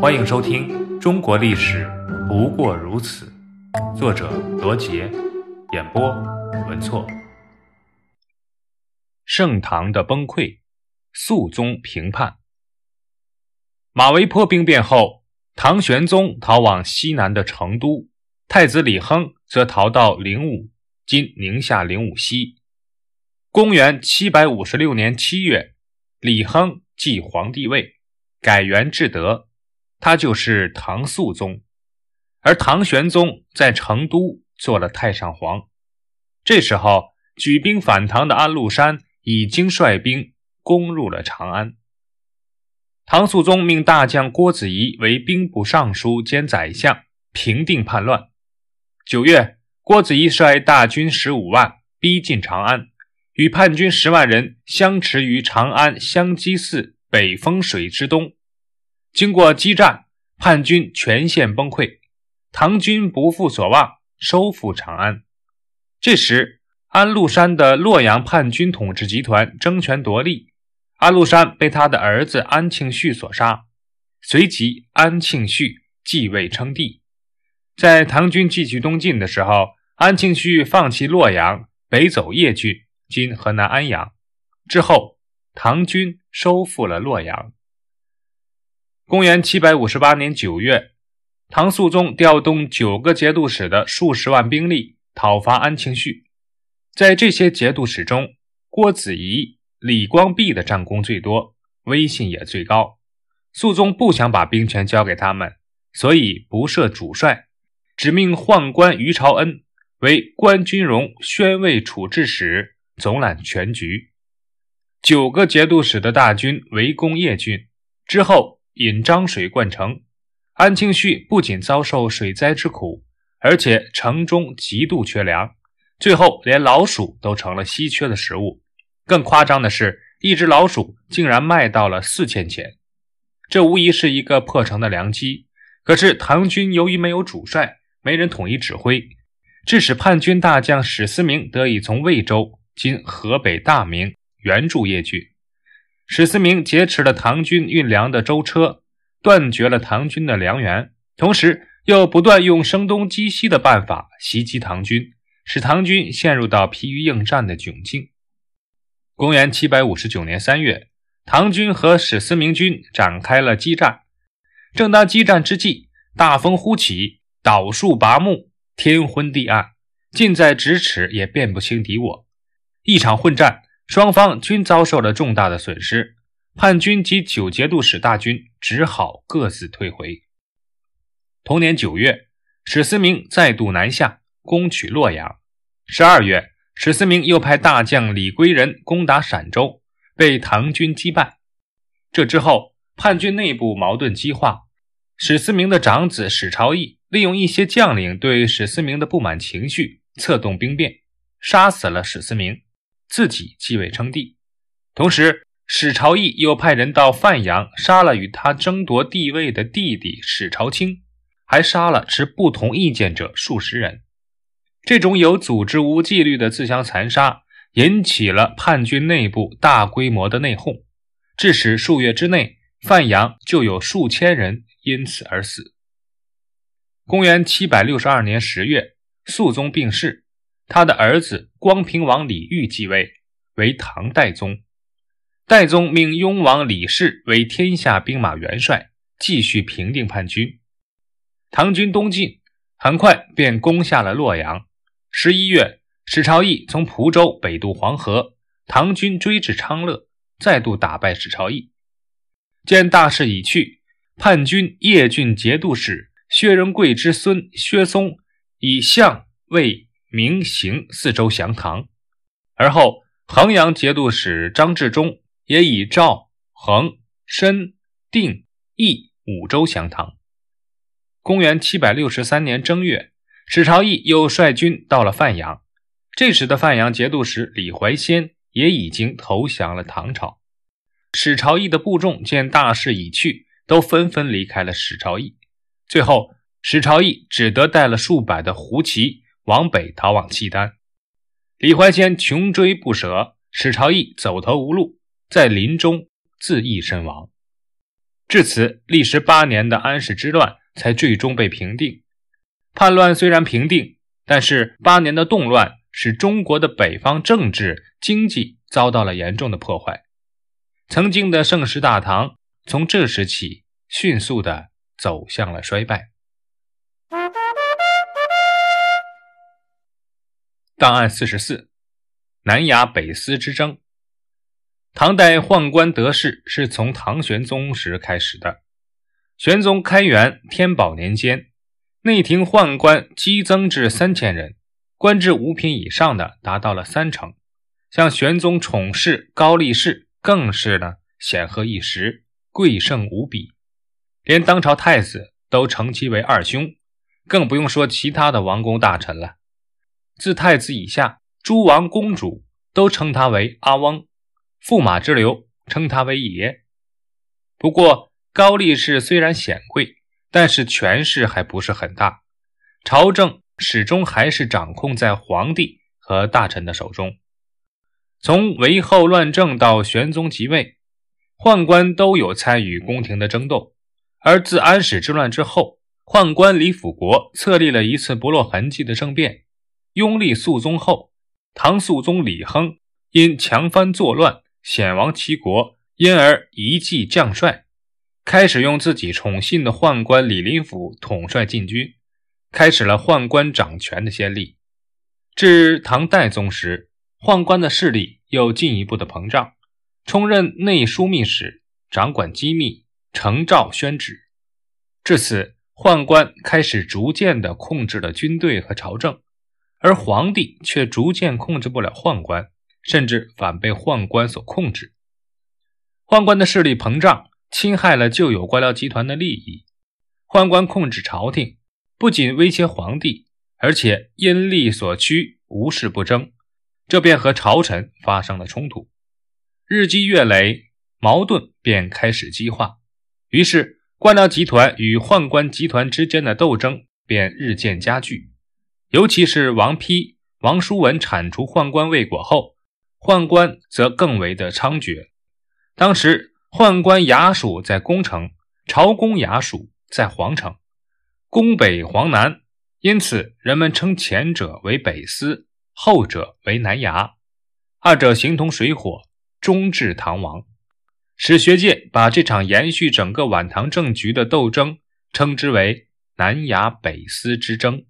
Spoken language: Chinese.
欢迎收听《中国历史不过如此》，作者罗杰，演播文措。盛唐的崩溃，肃宗平叛。马嵬坡兵变后，唐玄宗逃往西南的成都，太子李亨则逃到灵武（今宁夏灵武西）。公元七百五十六年七月，李亨继皇帝位，改元至德。他就是唐肃宗，而唐玄宗在成都做了太上皇。这时候，举兵反唐的安禄山已经率兵攻入了长安。唐肃宗命大将郭子仪为兵部尚书兼宰相，平定叛乱。九月，郭子仪率大军十五万逼近长安，与叛军十万人相持于长安香积寺北风水之东。经过激战，叛军全线崩溃，唐军不负所望，收复长安。这时，安禄山的洛阳叛军统治集团争权夺利，安禄山被他的儿子安庆绪所杀。随即，安庆绪继位称帝。在唐军继续东进的时候，安庆绪放弃洛阳，北走邺郡（今河南安阳）。之后，唐军收复了洛阳。公元七百五十八年九月，唐肃宗调动九个节度使的数十万兵力讨伐安庆绪。在这些节度使中，郭子仪、李光弼的战功最多，威信也最高。肃宗不想把兵权交给他们，所以不设主帅，只命宦官于朝恩为关军荣宣慰处置使，总揽全局。九个节度使的大军围攻叶郡之后。引漳水灌城，安庆绪不仅遭受水灾之苦，而且城中极度缺粮，最后连老鼠都成了稀缺的食物。更夸张的是，一只老鼠竟然卖到了四千钱，这无疑是一个破城的良机。可是唐军由于没有主帅，没人统一指挥，致使叛军大将史思明得以从魏州（今河北大名）援助邺郡。史思明劫持了唐军运粮的舟车，断绝了唐军的粮源，同时又不断用声东击西的办法袭击唐军，使唐军陷入到疲于应战的窘境。公元七百五十九年三月，唐军和史思明军展开了激战。正当激战之际，大风忽起，倒树拔木，天昏地暗，近在咫尺，也辨不清敌我。一场混战。双方均遭受了重大的损失，叛军及九节度使大军只好各自退回。同年九月，史思明再度南下，攻取洛阳。十二月，史思明又派大将李归仁攻打陕州，被唐军击败。这之后，叛军内部矛盾激化，史思明的长子史朝义利用一些将领对史思明的不满情绪，策动兵变，杀死了史思明。自己继位称帝，同时史朝义又派人到范阳杀了与他争夺帝位的弟弟史朝卿，还杀了持不同意见者数十人。这种有组织无纪律的自相残杀，引起了叛军内部大规模的内讧，致使数月之内范阳就有数千人因此而死。公元七百六十二年十月，肃宗病逝。他的儿子光平王李煜继位，为唐代宗。代宗命雍王李氏为天下兵马元帅，继续平定叛军。唐军东进，很快便攻下了洛阳。十一月，史朝义从蒲州北渡黄河，唐军追至昌乐，再度打败史朝义。见大势已去，叛军叶郡节度使薛仁贵之孙薛嵩以相魏。明行四州降唐，而后衡阳节度使张治中也以赵、衡、申、定、益五州降唐。公元七百六十三年正月，史朝义又率军到了范阳，这时的范阳节度使李怀仙也已经投降了唐朝。史朝义的部众见大势已去，都纷纷离开了史朝义。最后，史朝义只得带了数百的胡骑。往北逃往契丹，李怀仙穷追不舍，史朝义走投无路，在林中自缢身亡。至此，历时八年的安史之乱才最终被平定。叛乱虽然平定，但是八年的动乱使中国的北方政治经济遭到了严重的破坏。曾经的盛世大唐，从这时起迅速的走向了衰败。档案四十四：南衙北司之争。唐代宦官得势是从唐玄宗时开始的。玄宗开元天宝年间，内廷宦官激增至三千人，官至五品以上的达到了三成。像玄宗宠侍高力士。更是呢，显赫一时，贵盛无比，连当朝太子都称其为二兄，更不用说其他的王公大臣了。自太子以下，诸王公主都称他为阿翁，驸马之流称他为爷。不过，高力士虽然显贵，但是权势还不是很大，朝政始终还是掌控在皇帝和大臣的手中。从韦后乱政到玄宗即位，宦官都有参与宫廷的争斗。而自安史之乱之后，宦官李辅国策立了一次不落痕迹的政变。拥立肃宗后，唐肃宗李亨因强藩作乱，险亡齐国，因而遗计将帅，开始用自己宠信的宦官李林甫统帅禁军，开始了宦官掌权的先例。至唐代宗时。宦官的势力又进一步的膨胀，充任内枢密使，掌管机密，呈诏宣旨。至此，宦官开始逐渐的控制了军队和朝政，而皇帝却逐渐控制不了宦官，甚至反被宦官所控制。宦官的势力膨胀，侵害了旧有官僚集团的利益。宦官控制朝廷，不仅威胁皇帝，而且因利所趋，无事不争。这便和朝臣发生了冲突，日积月累，矛盾便开始激化。于是，官僚集团与宦官集团之间的斗争便日渐加剧。尤其是王丕、王叔文铲除宦官未果后，宦官则更为的猖獗。当时，宦官衙署在宫城，朝宫衙署在皇城，宫北皇南，因此人们称前者为北司。后者为南衙，二者形同水火，终至唐王。史学界把这场延续整个晚唐政局的斗争称之为南衙北司之争。